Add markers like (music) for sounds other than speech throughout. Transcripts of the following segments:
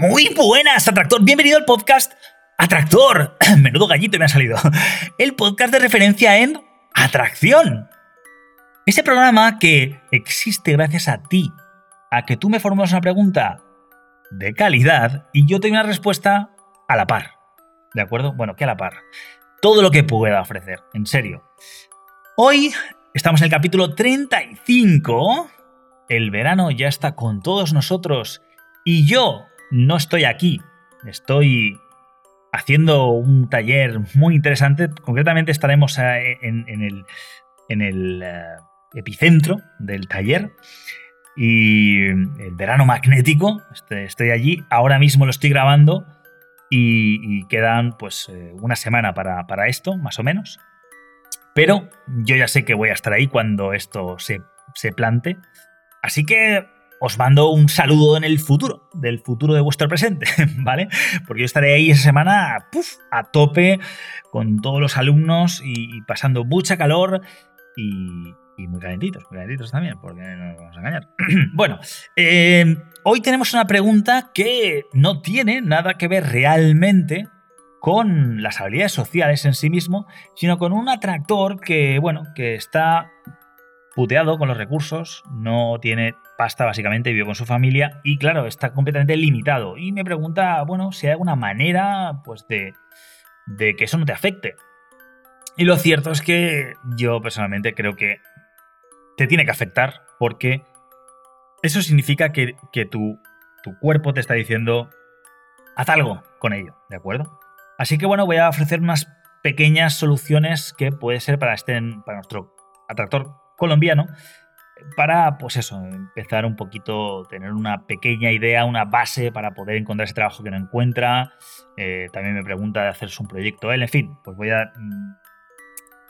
Muy buenas, Atractor. Bienvenido al podcast Atractor. Menudo gallito me ha salido. El podcast de referencia en atracción. Ese programa que existe gracias a ti, a que tú me formulas una pregunta de calidad y yo te doy una respuesta a la par. ¿De acuerdo? Bueno, que a la par. Todo lo que pueda ofrecer, en serio. Hoy estamos en el capítulo 35 el verano ya está con todos nosotros y yo no estoy aquí. Estoy haciendo un taller muy interesante. Concretamente estaremos eh, en, el, eh, epicentro del taller. Y el verano magnético, este, estoy allí, ahora mismo lo estoy grabando y, quedan pues eh, una semana para, esto, más o menos. Pero yo ya sé que voy a estar ahí cuando esto se plante Así que os mando un saludo en el futuro, del futuro de vuestro presente, (laughs) ¿vale? Porque yo estaré ahí esa semana a tope con todos los alumnos y, pasando mucha calor y, muy calentitos, muy calentitos también, porque no nos vamos a engañar. (clears throat) bueno, eh, hoy tenemos una pregunta que no tiene nada que ver realmente con las habilidades sociales en sí mismo, sino con un atractor que, bueno, que está puteado con los recursos, no tiene pasta básicamente, vive con su familia y claro, está completamente limitado. Y me pregunta, bueno, si hay alguna manera pues de, que eso no te afecte. Y lo cierto es que yo personalmente creo que te tiene que afectar porque eso significa que, que tu, tu cuerpo te está diciendo, haz algo con ello, ¿de acuerdo? Así que bueno, voy a ofrecer unas pequeñas soluciones que puede ser para, este, para nuestro atractor colombiano para, pues eso, empezar un poquito, tener una pequeña idea, una base para poder encontrar ese trabajo que no encuentra. Eh, también me pregunta de hacerse un proyecto él, en fin, pues voy a, mm,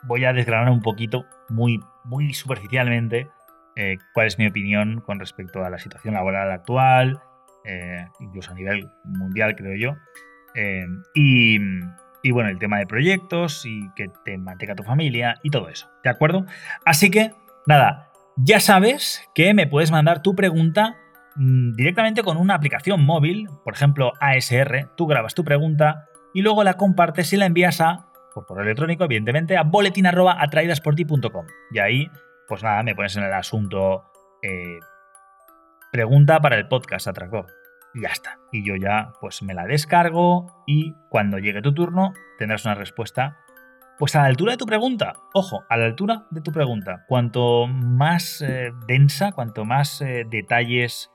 voy a desgranar un poquito, muy, muy superficialmente, eh, cuál es mi opinión con respecto a la situación laboral actual, eh, incluso a nivel mundial, creo yo. y, y bueno, el tema de proyectos y que te mantenga tu familia y todo eso, ¿de acuerdo? Así que Nada, ya sabes que me puedes mandar tu pregunta mm, directamente con una aplicación móvil, por ejemplo ASR, tú grabas tu pregunta y luego la compartes y la envías a, por correo electrónico, evidentemente, a boletin.atraidasporti.com. Y ahí, pues nada, me pones en el asunto eh, pregunta para el podcast atractor. Y ya está. Y yo ya, pues me la descargo y cuando llegue tu turno tendrás una respuesta pues a la altura de tu pregunta, ojo, a la altura de tu pregunta. Cuanto más eh, densa, cuanto más eh, detalles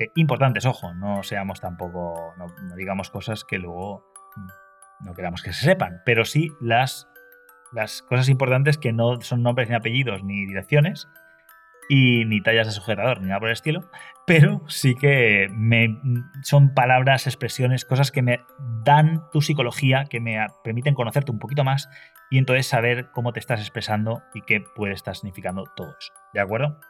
eh, importantes, ojo, no seamos tampoco, no, digamos cosas que luego no queramos que se sepan, pero sí las, las cosas importantes que no son nombres ni apellidos ni direcciones, y ni tallas de sujetador ni nada por el estilo, pero sí que me, son palabras, expresiones, cosas que me dan tu psicología, que me permiten conocerte un poquito más y entonces saber cómo te estás expresando y qué puede estar significando todo eso. ¿De acuerdo?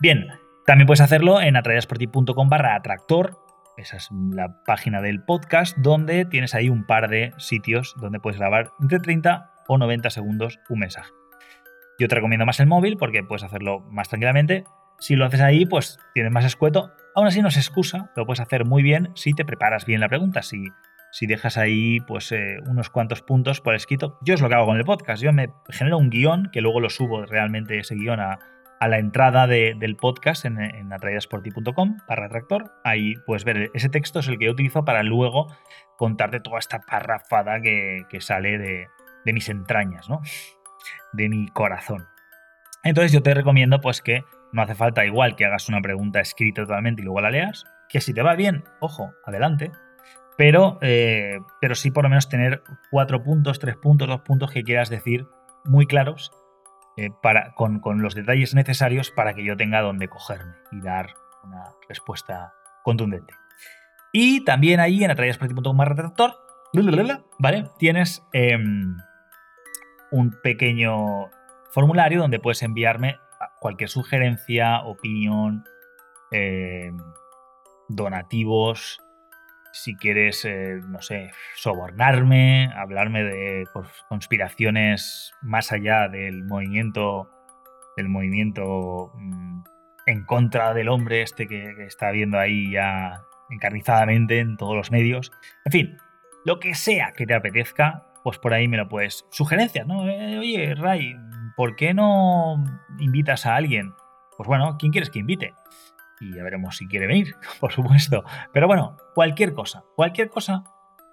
Bien, también puedes hacerlo en atrayasporti.com barra atractor. Esa es la página del podcast donde tienes ahí un par de sitios donde puedes grabar entre 30 o 90 segundos un mensaje. Yo te recomiendo más el móvil porque puedes hacerlo más tranquilamente. Si lo haces ahí, pues tienes más escueto. Aún así no se excusa, lo puedes hacer muy bien si te preparas bien la pregunta, si, si dejas ahí pues eh, unos cuantos puntos por escrito. Yo es lo que hago con el podcast, yo me genero un guion que luego lo subo realmente ese guion a, la entrada del podcast en, en atraidasporti.com barra tractor. Ahí puedes ver ese texto, es el que yo utilizo para luego contarte toda esta parrafada que, sale de, de mis entrañas, ¿no? de mi corazón. Entonces yo te recomiendo pues que no hace falta igual que hagas una pregunta escrita totalmente y luego la leas, que si te va bien, ojo, adelante, pero, eh, pero sí por lo menos tener cuatro puntos, tres puntos, dos puntos que quieras decir muy claros eh, para, con, los detalles necesarios para que yo tenga donde cogerme y dar una respuesta contundente. Y también ahí en atrayasproti.com retractor, ¿vale? Tienes em, un pequeño formulario donde puedes enviarme cualquier sugerencia, opinión, em, donativos, si quieres, eh, no sé, sobornarme, hablarme de conspiraciones más allá del movimiento, del movimiento mm, en contra del hombre este que, está viendo ahí ya encarnizadamente en todos los medios. En fin, lo que sea que te apetezca, pues por ahí me lo puedes. Sugerencias, ¿no? Eh, oye, Ray, ¿por qué no invitas a alguien? Pues bueno, ¿quién quieres que invite? Y ya veremos si quiere venir, (laughs) por supuesto. Pero bueno, cualquier cosa, cualquier cosa,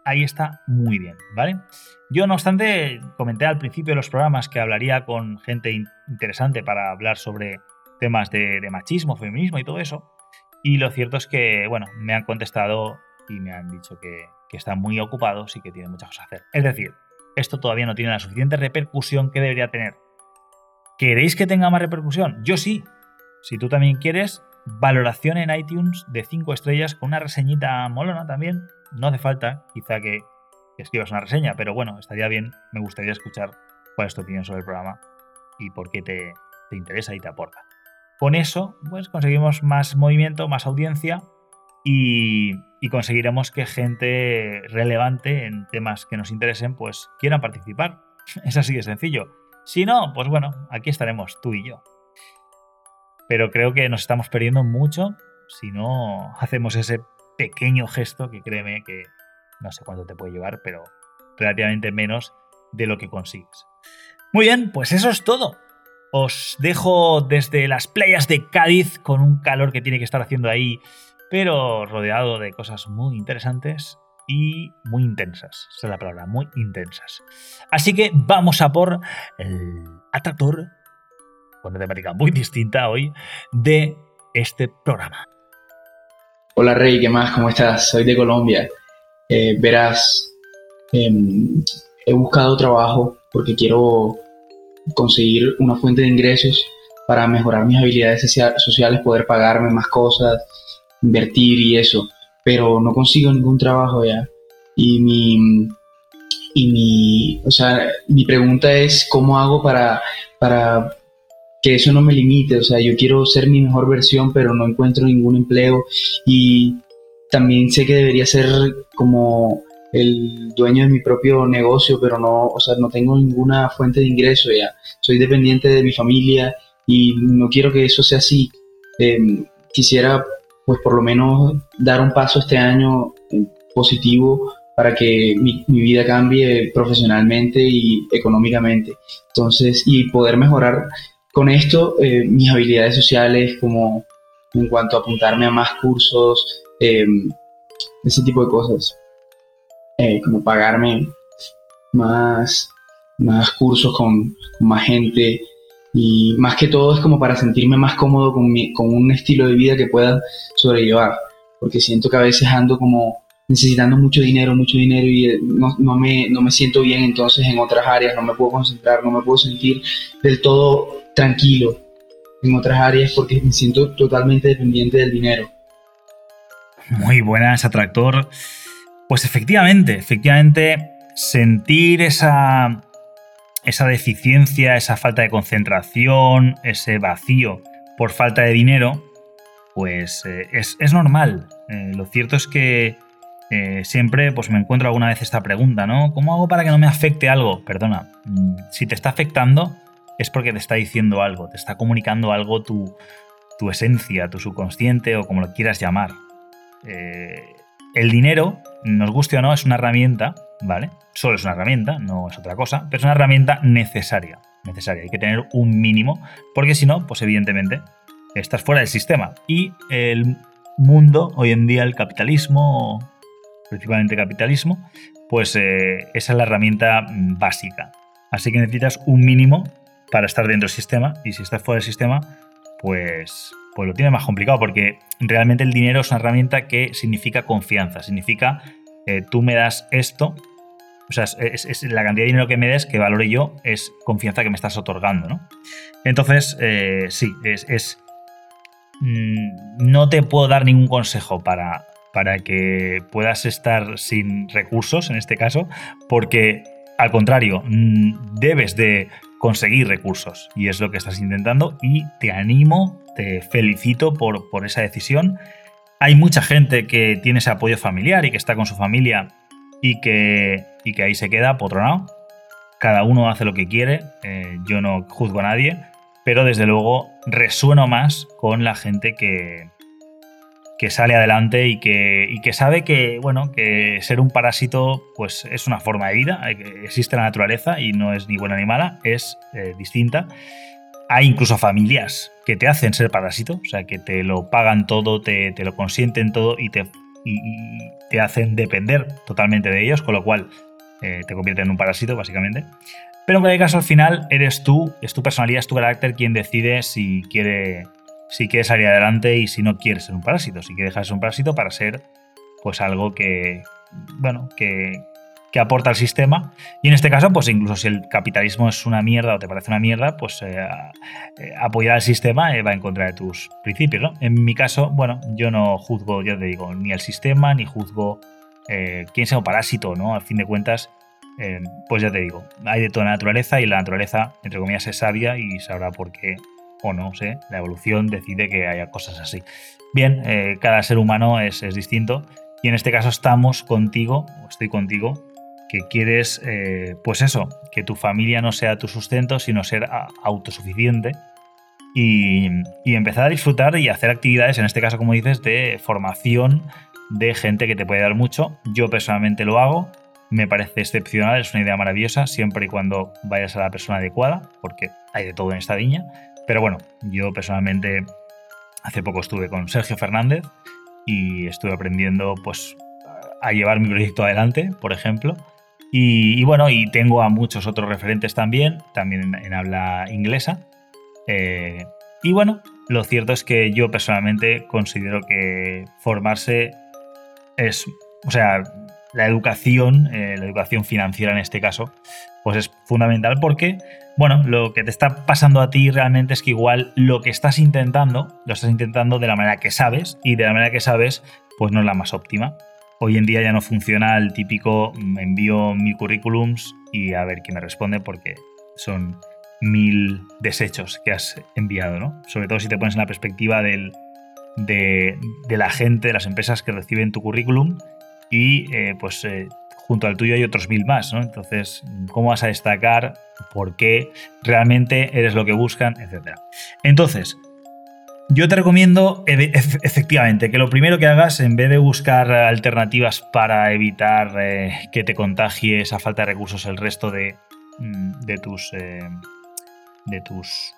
ahí está muy bien, ¿vale? Yo, no obstante, comenté al principio de los programas que hablaría con gente interesante para hablar sobre temas de, machismo, feminismo y todo eso. Y lo cierto es que, bueno, me han contestado y me han dicho que, que están muy ocupados y que tienen muchas cosas a hacer. Es decir, esto todavía no tiene la suficiente repercusión que debería tener. ¿Queréis que tenga más repercusión? Yo sí. Si tú también quieres, valoración en iTunes de 5 estrellas con una reseñita molona también. No hace falta, quizá que, escribas una reseña, pero bueno, estaría bien. Me gustaría escuchar cuál es tu opinión sobre el programa y por qué te, interesa y te aporta. Con eso, pues conseguimos más movimiento, más audiencia y, y, conseguiremos que gente relevante en temas que nos interesen, pues quieran participar. (laughs) Es así de sencillo. Si no, pues bueno, aquí estaremos tú y yo pero creo que nos estamos perdiendo mucho si no hacemos ese pequeño gesto que créeme que no sé cuánto te puede llevar, pero relativamente menos de lo que consigues. Muy bien, pues eso es todo. Os dejo desde las playas de Cádiz con un calor que tiene que estar haciendo ahí, pero rodeado de cosas muy interesantes y muy intensas. Esa es la palabra, muy intensas. Así que vamos a por el atractor con una temática muy distinta hoy de este programa. Hola Rey, ¿qué más? ¿Cómo estás? Soy de Colombia. Eh, verás, em, he buscado trabajo porque quiero conseguir una fuente de ingresos para mejorar mis habilidades sociales, poder pagarme más cosas, invertir y eso, pero no consigo ningún trabajo ya. Y mi, y mi, o sea, mi pregunta es cómo hago para, para que eso no me limite, o sea, yo quiero ser mi mejor versión, pero no encuentro ningún empleo y también sé que debería ser como el dueño de mi propio negocio, pero no, o sea, no tengo ninguna fuente de ingreso ya, soy dependiente de mi familia y no quiero que eso sea así. Em, quisiera, pues por lo menos, dar un paso este año positivo para que mi, vida cambie profesionalmente y económicamente. Entonces, y poder mejorar con esto, eh, mis habilidades sociales, como en cuanto a apuntarme a más cursos, eh, ese tipo de cosas, eh, como pagarme más, más cursos con, más gente. Y más que todo es como para sentirme más cómodo con, con un estilo de vida que pueda sobrellevar, porque siento que a veces ando como necesitando mucho dinero, mucho dinero y no, no, me, no me siento bien entonces en otras áreas, no me puedo concentrar, no me puedo sentir del todo tranquilo en otras áreas porque me siento totalmente dependiente del dinero. Muy buenas, atractor. Pues efectivamente, efectivamente, sentir esa, esa deficiencia, esa falta de concentración, ese vacío por falta de dinero, pues eh, es, normal. Eh, lo cierto es que eh, siempre pues me encuentro alguna vez esta pregunta, ¿no? ¿Cómo hago para que no me afecte algo? Perdona, mm, si te está afectando, es porque te está diciendo algo, te está comunicando algo tu, esencia, tu subconsciente o como lo quieras llamar. Eh, el dinero, nos guste o no, es una herramienta, ¿vale? Solo es una herramienta, no es otra cosa, pero es una herramienta necesaria. Necesaria, hay que tener un mínimo, porque si no, pues evidentemente estás fuera del sistema. Y el mundo, hoy en día, el capitalismo, principalmente capitalismo, pues eh, esa es la herramienta básica. Así que necesitas un mínimo para estar dentro del sistema y si estás fuera del sistema, pues, pues lo tiene más complicado porque realmente el dinero es una herramienta que significa confianza, significa eh, tú me das esto o sea, es, la cantidad de dinero que me des, que valore yo, es confianza que me estás otorgando, ¿no? Entonces, eh, sí, es, mm, no te puedo dar ningún consejo para, para que puedas estar sin recursos, en este caso, porque al contrario, mm, debes de conseguir recursos y es lo que estás intentando y te animo, te felicito por, por esa decisión. Hay mucha gente que tiene ese apoyo familiar y que está con su familia y que, y que ahí se queda potronado. Cada uno hace lo que quiere, eh, yo no juzgo a nadie, pero desde luego resueno más con la gente que, que sale adelante y que, y que sabe que, bueno, que ser un parásito pues, es una forma de vida, existe la naturaleza y no es ni buena ni mala, es eh, distinta. Hay incluso familias que te hacen ser parásito, o sea, que te lo pagan todo, te, te lo consienten todo y te y, te hacen depender totalmente de ellos, con lo cual eh, te convierte en un parásito, básicamente. Pero en cualquier caso, al final eres tú, es tu personalidad, es tu carácter quien decide si quiere, si quiere salir adelante y si no quieres ser un parásito. Si quieres dejar de ser un parásito para ser pues algo que, bueno, que, que aporta al sistema. Y en este caso, pues incluso si el capitalismo es una mierda o te parece una mierda, pues eh, eh, apoyar al sistema eh, va en contra de tus principios. ¿no? En mi caso, bueno, yo no juzgo, ya te digo, ni el sistema, ni juzgo quién sea un parásito, ¿no? Al fin de cuentas, pues ya te digo, hay de toda la naturaleza y la naturaleza, entre comillas, es sabia y sabrá por qué o no sé, la evolución decide que haya cosas así. Bien, cada ser humano es, es distinto y en este caso estamos contigo, estoy contigo, que quieres, eh, pues eso, que tu familia no sea tu sustento, sino ser autosuficiente y, empezar a disfrutar y hacer actividades, en este caso, como dices, de formación de gente que te puede dar mucho. Yo personalmente lo hago, me parece excepcional, es una idea maravillosa, siempre y cuando vayas a la persona adecuada, porque hay de todo en esta viña. Pero bueno, yo personalmente hace poco estuve con Sergio Fernández y estuve aprendiendo pues a llevar mi proyecto adelante, por ejemplo. Y, bueno, y tengo a muchos otros referentes también, también en, habla inglesa. Eh, y bueno, lo cierto es que yo personalmente considero que formarse es, o sea, la educación, eh, la educación financiera en este caso, pues es fundamental porque, bueno, lo que te está pasando a ti realmente es que igual lo que estás intentando, lo estás intentando de la manera que sabes y de la manera que sabes, pues no es la más óptima. Hoy en día ya no funciona el típico mm, envío mil currículums y a ver quién me responde porque son mil desechos que has enviado, ¿no? Sobre todo si te pones en la perspectiva del, de, la gente, de las empresas que reciben tu currículum y eh, pues eh, junto al tuyo hay otros mil más, ¿no? Entonces, ¿cómo vas a destacar? ¿Por qué? ¿Realmente eres lo que buscan? Etcétera. Entonces, yo te recomiendo efectivamente que lo primero que hagas, en vez de buscar alternativas para evitar eh, que te contagie esa falta de recursos el resto de, mm, de tus, eh, de tus,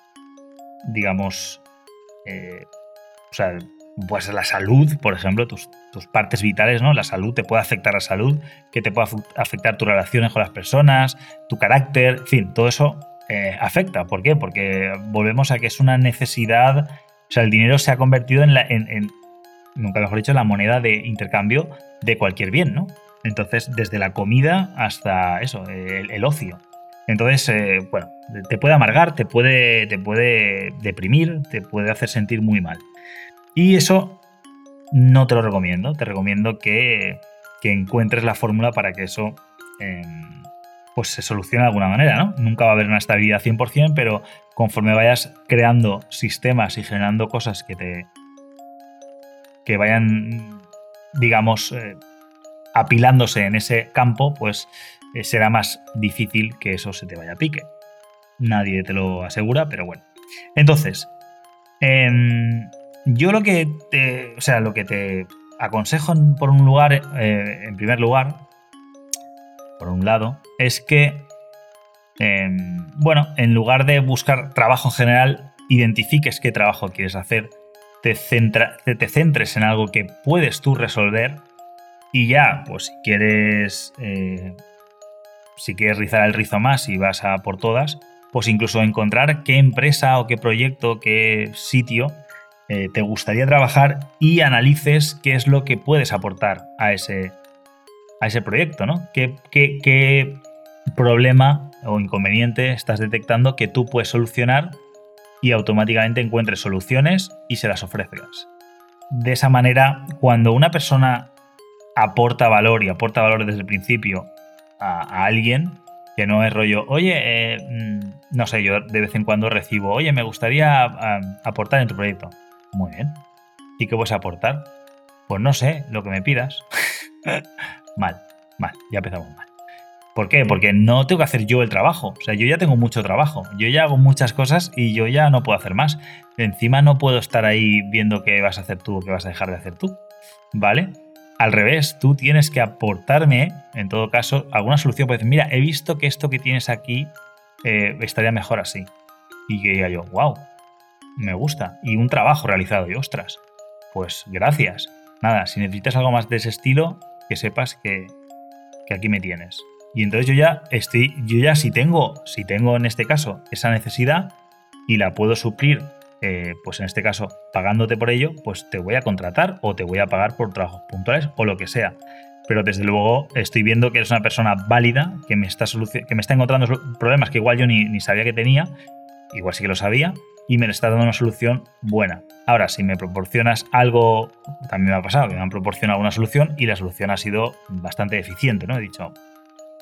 digamos, eh, o sea, pues la salud, por ejemplo, tus, tus, partes vitales, ¿no? La salud te puede afectar la salud, que te puede afectar tus relaciones con las personas, tu carácter, en fin, todo eso afecta. ¿Por qué? Porque volvemos a que es una necesidad o sea, el dinero se ha convertido en, la, en, nunca mejor dicho, la moneda de intercambio de cualquier bien, ¿no? Entonces, desde la comida hasta eso, el, ocio. Entonces, eh, bueno, te puede amargar, te puede, te puede deprimir, te puede hacer sentir muy mal. Y eso no te lo recomiendo. Te recomiendo que, encuentres la fórmula para que eso em, pues se solucione de alguna manera, ¿no? Nunca va a haber una estabilidad 100%, pero conforme vayas creando sistemas y generando cosas que te que vayan digamos eh, apilándose en ese campo pues eh, será más difícil que eso se te vaya a pique nadie te lo asegura pero bueno entonces em, yo lo que te o sea lo que te aconsejo por un lugar eh, en primer lugar por un lado es que Em, bueno, en lugar de buscar trabajo en general, identifiques qué trabajo quieres hacer, te, centres en algo que puedes tú resolver y ya, pues si quieres, eh, si quieres rizar el rizo más y vas a por todas, pues incluso encontrar qué empresa o qué proyecto, qué sitio eh, te gustaría trabajar y analices qué es lo que puedes aportar a ese, a ese proyecto, ¿no? ¿Qué, problema o inconveniente estás detectando que tú puedes solucionar y automáticamente encuentres soluciones y se las ofrezcas. De esa manera, cuando una persona aporta valor y aporta valor desde el principio a, alguien, que no es rollo, oye, eh, mm, no sé, yo de vez en cuando recibo, oye, me gustaría aportar en tu proyecto. Muy bien. ¿Y qué puedes aportar? Pues no sé, lo que me pidas. (laughs) mal, mal, ya empezamos mal. ¿Por qué? Porque no tengo que hacer yo el trabajo. O sea, yo ya tengo mucho trabajo. Yo ya hago muchas cosas y yo ya no puedo hacer más. Encima no puedo estar ahí viendo qué vas a hacer tú o qué vas a dejar de hacer tú. ¿Vale? Al revés, tú tienes que aportarme, en todo caso, alguna solución. Pues mira, he visto que esto que tienes aquí eh, estaría mejor así. Y que diga yo, wow, me gusta. Y un trabajo realizado. Y ostras, pues gracias. Nada, si necesitas algo más de ese estilo, que sepas que, que aquí me tienes. Y entonces yo ya estoy, yo ya si tengo, si tengo en este caso esa necesidad y la puedo suplir, eh, pues en este caso pagándote por ello, pues te voy a contratar o te voy a pagar por trabajos puntuales o lo que sea. Pero desde luego estoy viendo que eres una persona válida, que me está, que me está encontrando problemas que igual yo ni, ni sabía que tenía, igual sí que lo sabía, y me está dando una solución buena. Ahora, si me proporcionas algo, también me ha pasado que me han proporcionado una solución y la solución ha sido bastante eficiente, ¿no? He dicho,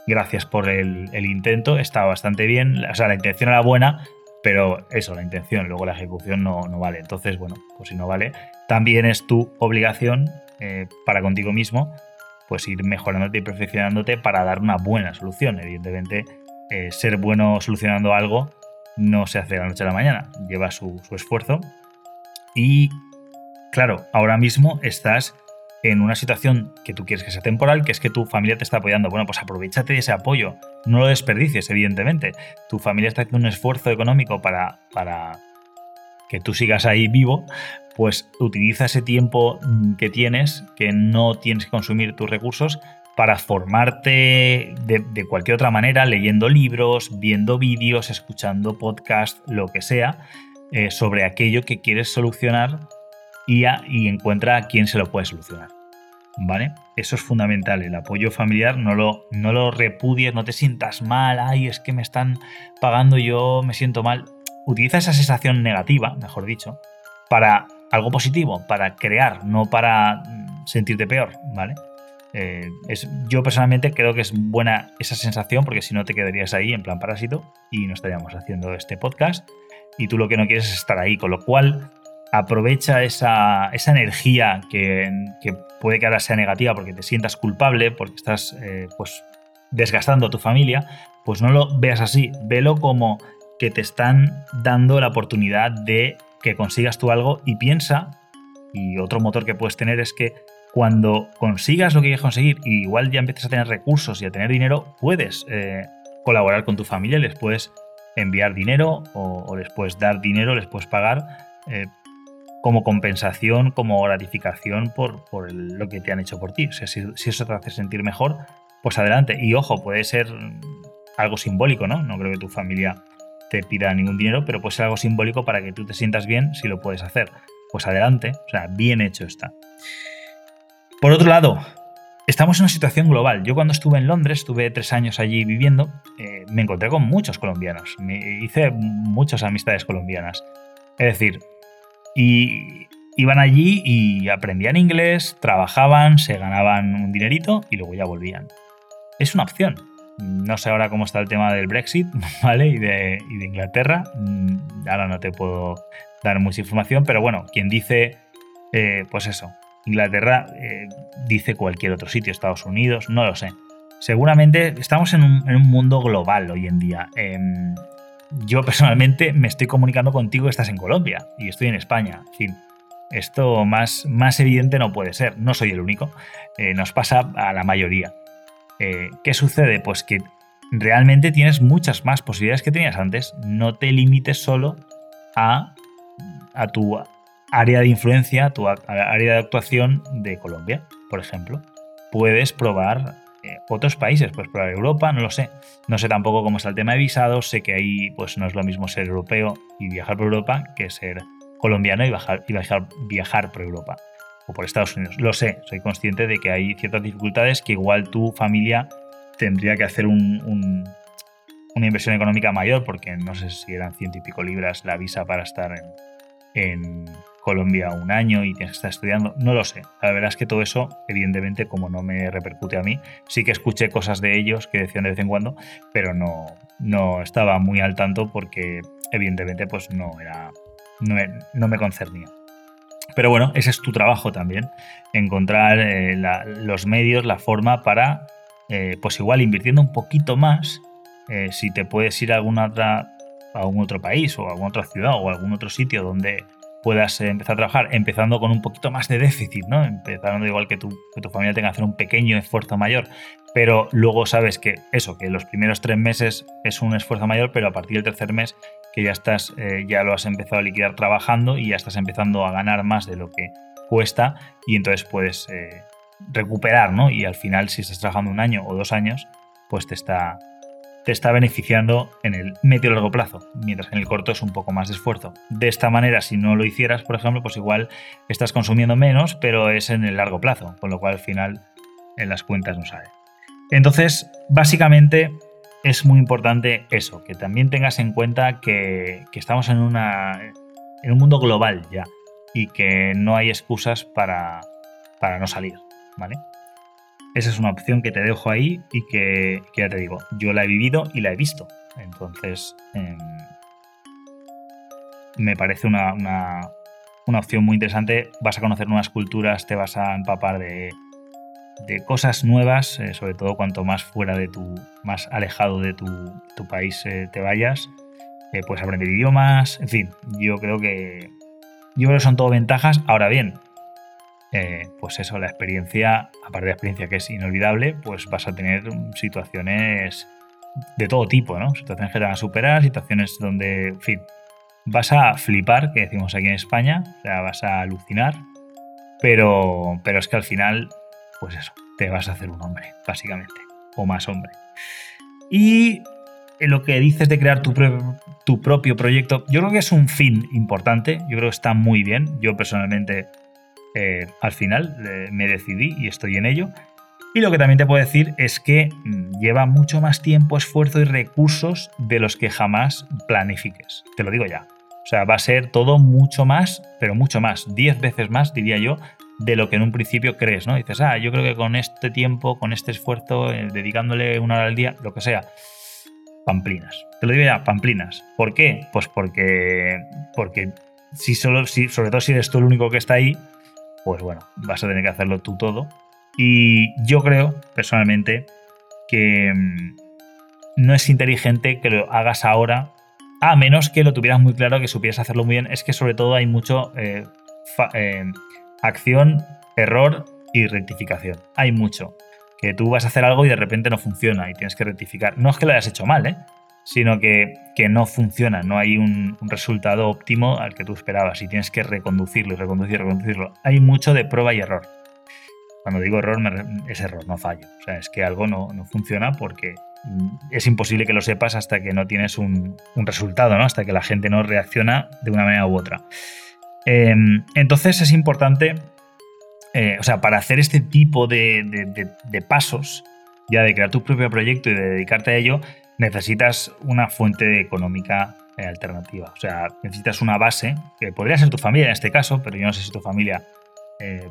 gracias por el, intento, está bastante bien, o sea, la intención era buena, pero eso, la intención, luego la ejecución no, vale. Entonces, bueno, pues si no vale, también es tu obligación eh, para contigo mismo, pues ir mejorándote y perfeccionándote para dar una buena solución. Evidentemente, eh, ser bueno solucionando algo no se hace de la noche a la mañana, lleva su, su esfuerzo. Y claro, ahora mismo estás en una situación que tú quieres que sea temporal, que es que tu familia te está apoyando. Bueno, pues aprovechate de ese apoyo. No lo desperdicies, evidentemente. Tu familia está haciendo un esfuerzo económico para, para que tú sigas ahí vivo, pues utiliza ese tiempo que tienes, que no tienes que consumir tus recursos, para formarte de, cualquier otra manera, leyendo libros, viendo vídeos, escuchando podcasts, lo que sea, eh, sobre aquello que quieres solucionar y, encuentra a quién se lo puede solucionar. ¿Vale? Eso es fundamental. El apoyo familiar no lo, no lo repudies, no te sientas mal, ay, es que me están pagando, yo me siento mal. Utiliza esa sensación negativa, mejor dicho, para algo positivo, para crear, no para mm, sentirte peor, ¿vale? Eh, es, yo personalmente creo que es buena esa sensación porque si no te quedarías ahí en plan parásito y no estaríamos haciendo este podcast. Y tú lo que no quieres es estar ahí, con lo cual aprovecha esa, energía que, puede que ahora sea negativa porque te sientas culpable, porque estás eh, pues, desgastando a tu familia, pues no lo veas así, velo como que te están dando la oportunidad de que consigas tú algo y piensa, y otro motor que puedes tener es que cuando consigas lo que quieres conseguir y igual ya empieces a tener recursos y a tener dinero, puedes eh, colaborar con tu familia, les puedes enviar dinero o, les puedes dar dinero, les puedes pagar eh, como compensación, como gratificación por, lo que te han hecho por ti. O sea, si, eso te hace sentir mejor, pues adelante. Y ojo, puede ser algo simbólico, ¿no? No creo que tu familia te pida ningún dinero, pero puede ser algo simbólico para que tú te sientas bien si lo puedes hacer. Pues adelante, o sea, bien hecho está. Por otro lado, estamos en una situación global. Yo cuando estuve en Londres, estuve tres años allí viviendo, eh, me encontré con muchos colombianos, me hice muchas amistades colombianas. Es decir, y iban allí y aprendían inglés, trabajaban, se ganaban un dinerito y luego ya volvían. Es una opción. No sé ahora cómo está el tema del Brexit, (laughs) ¿vale? Y de, Inglaterra. Mm, ahora no te puedo dar mucha información, pero bueno, quien dice, eh, pues eso, Inglaterra eh, dice cualquier otro sitio, Estados Unidos, no lo sé. Seguramente estamos en un, mundo global hoy en día. Em, yo personalmente me estoy comunicando contigo, estás en Colombia y estoy en España. En fin, esto más, más evidente no puede ser. No soy el único. Eh, nos pasa a la mayoría. Eh, ¿Qué sucede? Pues que realmente tienes muchas más posibilidades que tenías antes. No te limites solo a, a tu área de influencia, tu área de actuación de Colombia, por ejemplo. Puedes probar eh, otros países, pues por Europa, no lo sé. No sé tampoco cómo está el tema de visados, sé que ahí pues no es lo mismo ser europeo y viajar por Europa que ser colombiano y, viajar, viajar por Europa. o por Estados Unidos. Lo sé, soy consciente de que hay ciertas dificultades que igual tu familia tendría que hacer una inversión económica mayor, porque no sé si eran ciento y pico libras la visa para estar en, Colombia un año y tienes que estar estudiando, no lo sé. La verdad es que todo eso, evidentemente, como no me repercute a mí, sí que escuché cosas de ellos que decían de vez en cuando, pero no, no estaba muy al tanto porque, evidentemente, pues no era, no, me concernía. Pero bueno, ese es tu trabajo también, encontrar eh, los medios, la forma para, eh, pues igual invirtiendo un poquito más, eh, si te puedes ir a alguna otra a algún otro país o a alguna otra ciudad o a algún otro sitio donde puedas empezar a trabajar, empezando con un poquito más de déficit, ¿no? Empezando igual que tu, que tu familia tenga que hacer un pequeño esfuerzo mayor, pero luego sabes que eso, que los primeros tres meses es un esfuerzo mayor, pero a partir del tercer mes que ya estás, eh, ya lo has empezado a liquidar trabajando y ya estás empezando a ganar más de lo que cuesta y entonces puedes eh, recuperar, ¿no? Y al final, si estás trabajando un año o dos años, pues te está, te está beneficiando en el medio largo plazo, mientras que en el corto es un poco más de esfuerzo. De esta manera, si no lo hicieras, por ejemplo, pues igual estás consumiendo menos, pero es en el largo plazo, con lo cual al final en las cuentas no sale. Entonces, básicamente es muy importante eso, que también tengas en cuenta que, estamos en, una, en un mundo global ya y que no hay excusas para, para no salir, ¿vale? Esa es una opción que te dejo ahí y que, ya te digo, yo la he vivido y la he visto. Entonces, em, me parece una, opción muy interesante. Vas a conocer nuevas culturas, te vas a empapar de, cosas nuevas, eh, sobre todo cuanto más fuera de tu, más alejado de tu, país eh, te vayas. Eh, puedes aprender idiomas, en fin, yo creo que yo creo que son todo ventajas. Ahora bien, eh, pues eso, la experiencia, aparte de la experiencia que es inolvidable, pues vas a tener situaciones de todo tipo, ¿no? Situaciones que te van a superar, situaciones donde, en fin, vas a flipar, que decimos aquí en España, o sea, vas a alucinar, pero, pero es que al final, pues eso, te vas a hacer un hombre, básicamente, o más hombre. Y lo que dices de crear tu, tu propio proyecto, yo creo que es un fin importante, yo creo que está muy bien, yo personalmente eh, al final eh, me decidí y estoy en ello. Y lo que también te puedo decir es que mm, lleva mucho más tiempo, esfuerzo y recursos de los que jamás planifiques. Te lo digo ya. O sea, va a ser todo mucho más, pero mucho más, 10 veces más, diría yo, de lo que en un principio crees, ¿no? Dices, ah, yo creo que con este tiempo, con este esfuerzo, eh, dedicándole una hora al día, lo que sea, pamplinas. Te lo digo ya, pamplinas. ¿Por qué? Pues porque, porque si solo, si, sobre todo si eres tú el único que está ahí, pues bueno, vas a tener que hacerlo tú todo. Y yo creo, personalmente, que mm, no es inteligente que lo hagas ahora, a menos que lo tuvieras muy claro, que supieras hacerlo muy bien. Es que sobre todo hay mucho eh, eh, acción, error y rectificación. Hay mucho. Que tú vas a hacer algo y de repente no funciona y tienes que rectificar. No es que lo hayas hecho mal, ¿eh? Sino que, no funciona, no hay un, resultado óptimo al que tú esperabas y tienes que reconducirlo y reconducirlo, reconducirlo. Hay mucho de prueba y error. Cuando digo error, es error, no fallo. O sea, es que algo no, funciona porque es imposible que lo sepas hasta que no tienes un, resultado, ¿no? Hasta que la gente no reacciona de una manera u otra. Em, entonces es importante, eh, o sea, para hacer este tipo de, de pasos, ya de crear tu propio proyecto y de dedicarte a ello, necesitas una fuente económica eh, alternativa. O sea, necesitas una base, que podría ser tu familia en este caso, pero yo no sé si tu familia eh,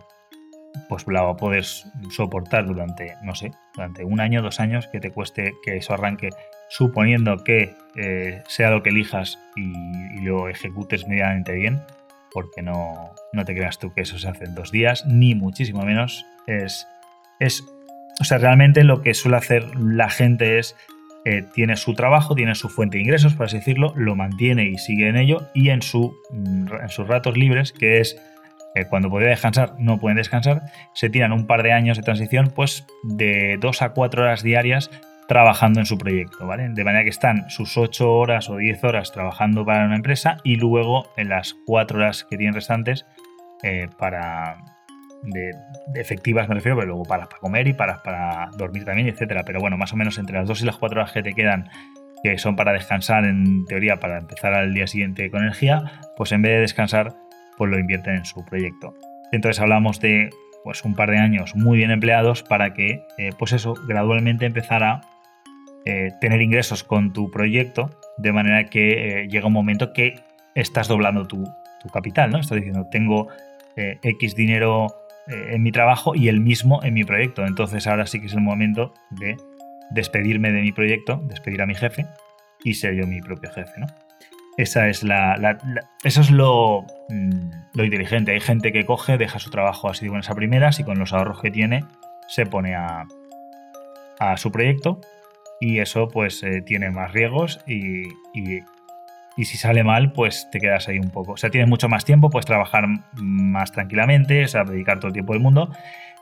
pues la va a poder soportar durante, no sé, durante un año, dos años, que te cueste que eso arranque, suponiendo que eh, sea lo que elijas y, lo ejecutes medianamente bien, porque no, no te creas tú que eso se hace en dos días, ni muchísimo menos. Es, es, o sea, realmente lo que suele hacer la gente es eh, tiene su trabajo, tiene su fuente de ingresos, por así decirlo, lo mantiene y sigue en ello, y en, su, mm, en sus ratos libres, que es eh, cuando podría descansar, no pueden descansar, se tiran un par de años de transición, pues de dos a cuatro horas diarias trabajando en su proyecto, ¿vale? De manera que están sus ocho horas o diez horas trabajando para una empresa y luego en las cuatro horas que tienen restantes eh, para, de, efectivas me refiero, pero luego para, para comer y para, para dormir también, etcétera. Pero bueno, más o menos entre las dos y las cuatro horas que te quedan, que son para descansar en teoría, para empezar al día siguiente con energía, pues en vez de descansar, pues lo invierten en su proyecto. Entonces hablamos de pues un par de años muy bien empleados para que, eh, pues eso, gradualmente empezar a eh, tener ingresos con tu proyecto, de manera que llega un momento que estás doblando tu, tu capital, ¿no? Estás diciendo, tengo X dinero en mi trabajo y el mismo en mi proyecto. Entonces ahora sí que es el momento de despedirme de mi proyecto, despedir a mi jefe y ser yo mi propio jefe, ¿no? Esa es la, eso es lo, mm, lo, inteligente. Hay gente que coge, deja su trabajo así de buenas a primeras y con los ahorros que tiene se pone a, a su proyecto y eso pues eh, tiene más riesgos y, y, si sale mal pues te quedas ahí un poco. O sea, tienes mucho más tiempo, puedes trabajar más tranquilamente, o sea, dedicar todo el tiempo del mundo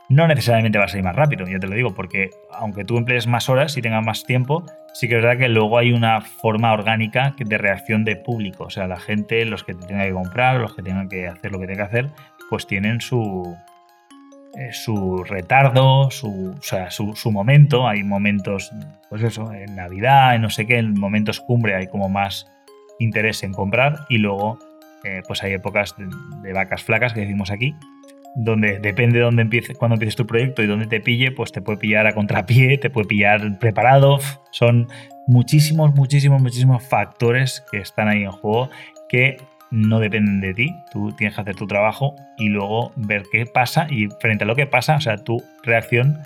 no necesariamente vas a ir más rápido, ya te lo digo, porque aunque tú emplees más horas y tengas más tiempo, sí que es verdad que luego hay una forma orgánica de reacción de público. O sea, la gente, los que te tengan que comprar, los que tengan que hacer lo que tengan que hacer, pues tienen su, eh, su retardo, su, o sea, su, momento. Hay momentos, pues eso, en Navidad, en no sé qué, en momentos cumbre hay como más interés en comprar y luego eh, pues hay épocas de vacas flacas que decimos aquí donde depende de dónde empieces, cuando empieces tu proyecto y dónde te pille, pues te puede pillar a contrapié, te puede pillar preparado. Son muchísimos, muchísimos, muchísimos factores que están ahí en juego que no dependen de ti. Tú tienes que hacer tu trabajo y luego ver qué pasa y frente a lo que pasa, o sea, tu reacción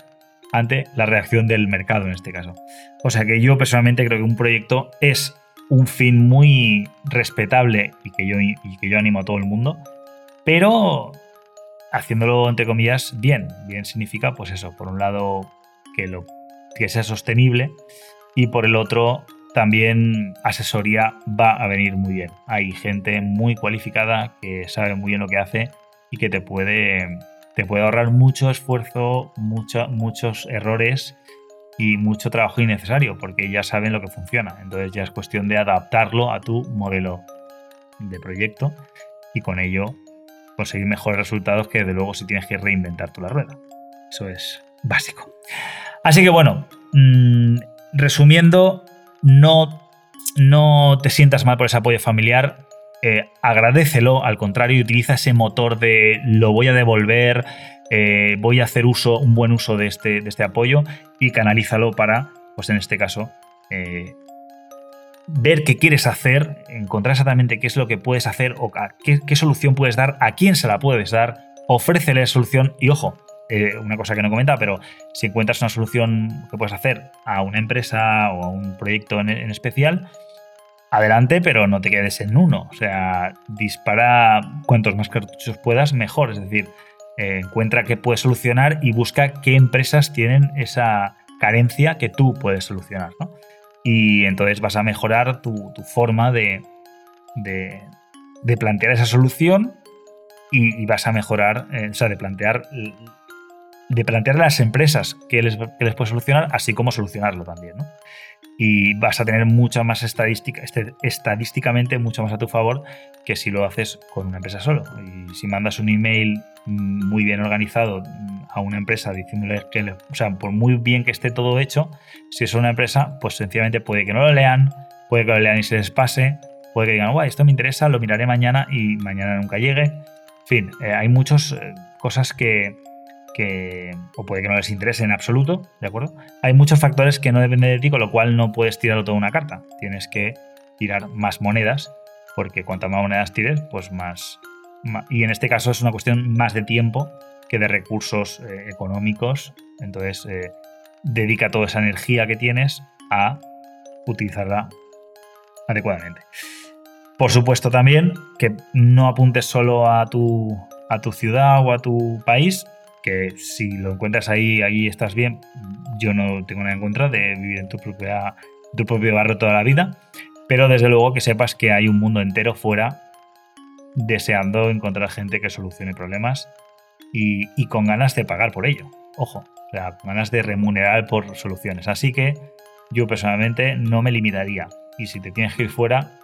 ante la reacción del mercado en este caso. O sea que yo personalmente creo que un proyecto es un fin muy respetable y que yo, y que yo animo a todo el mundo, pero haciéndolo entre comillas bien. Bien significa, pues eso, por un lado que, lo, que sea sostenible y por el otro también asesoría va a venir muy bien. Hay gente muy cualificada que sabe muy bien lo que hace y que te puede, te puede ahorrar mucho esfuerzo, muchos errores y mucho trabajo innecesario porque ya saben lo que funciona. Entonces ya es cuestión de adaptarlo a tu modelo de proyecto y con ello conseguir mejores resultados que de luego si tienes que reinventar tú la rueda. Eso es básico. Así que bueno, mm, resumiendo, no, no te sientas mal por ese apoyo familiar. Eh, agradecelo, al contrario, utiliza ese motor de lo voy a devolver, eh, voy a hacer uso, un buen uso de este, de este apoyo y canalízalo para, pues en este caso, eh, ver qué quieres hacer, encontrar exactamente qué es lo que puedes hacer o qué, solución puedes dar, a quién se la puedes dar, ofrécele la solución y ojo, eh, una cosa que no comenta, pero si encuentras una solución que puedes hacer a una empresa o a un proyecto en, especial, adelante, pero no te quedes en uno. O sea, dispara cuantos más cartuchos puedas, mejor. Es decir, eh, encuentra qué puedes solucionar y busca qué empresas tienen esa carencia que tú puedes solucionar. ¿no? y entonces vas a mejorar tu, forma de, de, plantear esa solución y, vas a mejorar, eh, o sea, de plantear, de plantear las empresas que les, que les puedes solucionar, así como solucionarlo también, ¿no? Y vas a tener mucha más estadística, este, estadísticamente mucho más a tu favor que si lo haces con una empresa solo. Y si mandas un email muy bien organizado a una empresa diciéndole que, o sea, por muy bien que esté todo hecho, si es una empresa, pues sencillamente puede que no lo lean, puede que lo lean y se les pase, puede que digan, guay, esto me interesa, lo miraré mañana y mañana nunca llegue. En fin, eh, hay muchas eh, cosas que, que, o puede que no les interese en absoluto, ¿de acuerdo? Hay muchos factores que no dependen de ti, con lo cual no puedes tirarlo toda una carta. Tienes que tirar más monedas, porque cuanto más monedas tires, pues más, y en este caso es una cuestión más de tiempo que de recursos eh, económicos. Entonces, eh, dedica toda esa energía que tienes a utilizarla adecuadamente. Por supuesto también que no apuntes solo a tu, a tu ciudad o a tu país, que si lo encuentras ahí, ahí estás bien. Yo no tengo nada en contra de vivir en tu, propia, tu propio barrio toda la vida, pero desde luego que sepas que hay un mundo entero fuera deseando encontrar gente que solucione problemas y, con ganas de pagar por ello. Ojo, o sea, con ganas de remunerar por soluciones. Así que yo personalmente no me limitaría. Y si te tienes que ir fuera,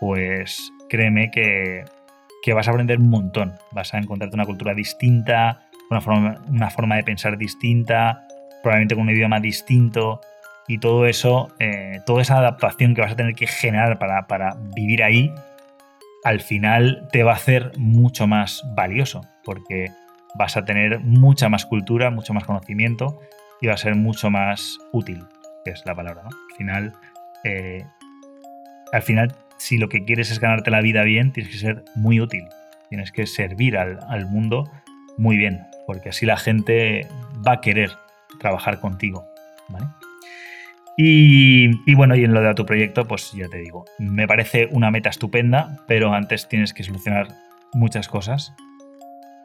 pues créeme que, vas a aprender un montón. Vas a encontrarte una cultura distinta, una forma, una forma de pensar distinta, probablemente con un idioma distinto. Y todo eso, eh, toda esa adaptación que vas a tener que generar para, para vivir ahí, al final te va a hacer mucho más valioso, porque vas a tener mucha más cultura, mucho más conocimiento y va a ser mucho más útil, que es la palabra. Al final, eh, al final, si lo que quieres es ganarte la vida bien, tienes que ser muy útil, tienes que servir al, al mundo muy bien, porque así la gente va a querer trabajar contigo, ¿vale? Y, bueno, y en lo de tu proyecto, pues ya te digo, me parece una meta estupenda, pero antes tienes que solucionar muchas cosas.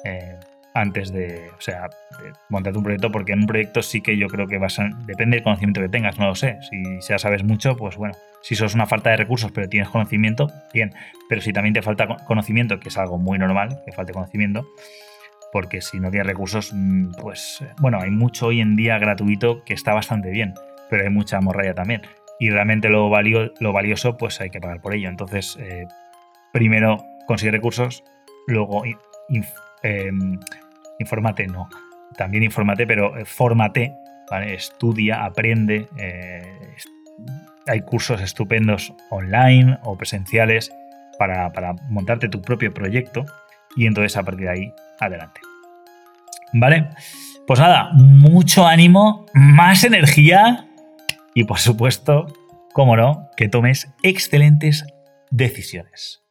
Eh, antes de, o sea, de montarte un proyecto, porque en un proyecto sí que yo creo que vas a, depende del conocimiento que tengas, no lo sé. Si ya sabes mucho, pues bueno, si sos una falta de recursos, pero tienes conocimiento, bien. Pero si también te falta conocimiento, que es algo muy normal, que falte conocimiento, porque si no tienes recursos, mm, pues bueno, hay mucho hoy en día gratuito que está bastante bien pero hay mucha morralla también. Y realmente lo, lo valioso, pues hay que pagar por ello. Entonces, eh, primero consigue recursos, luego em, infórmate, no. También infórmate, pero eh, fórmate. Estudia, aprende. Eh, hay cursos estupendos online o presenciales para, para montarte tu propio proyecto y entonces a partir de ahí, adelante. ¿Vale? Pues nada, mucho ánimo, más energía y por supuesto, cómo no, que tomes excelentes decisiones.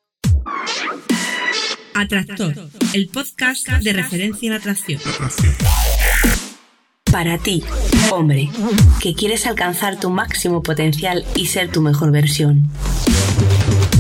Atractor, el podcast de referencia en atracción. Para ti, hombre, que quieres alcanzar tu máximo potencial y ser tu mejor versión.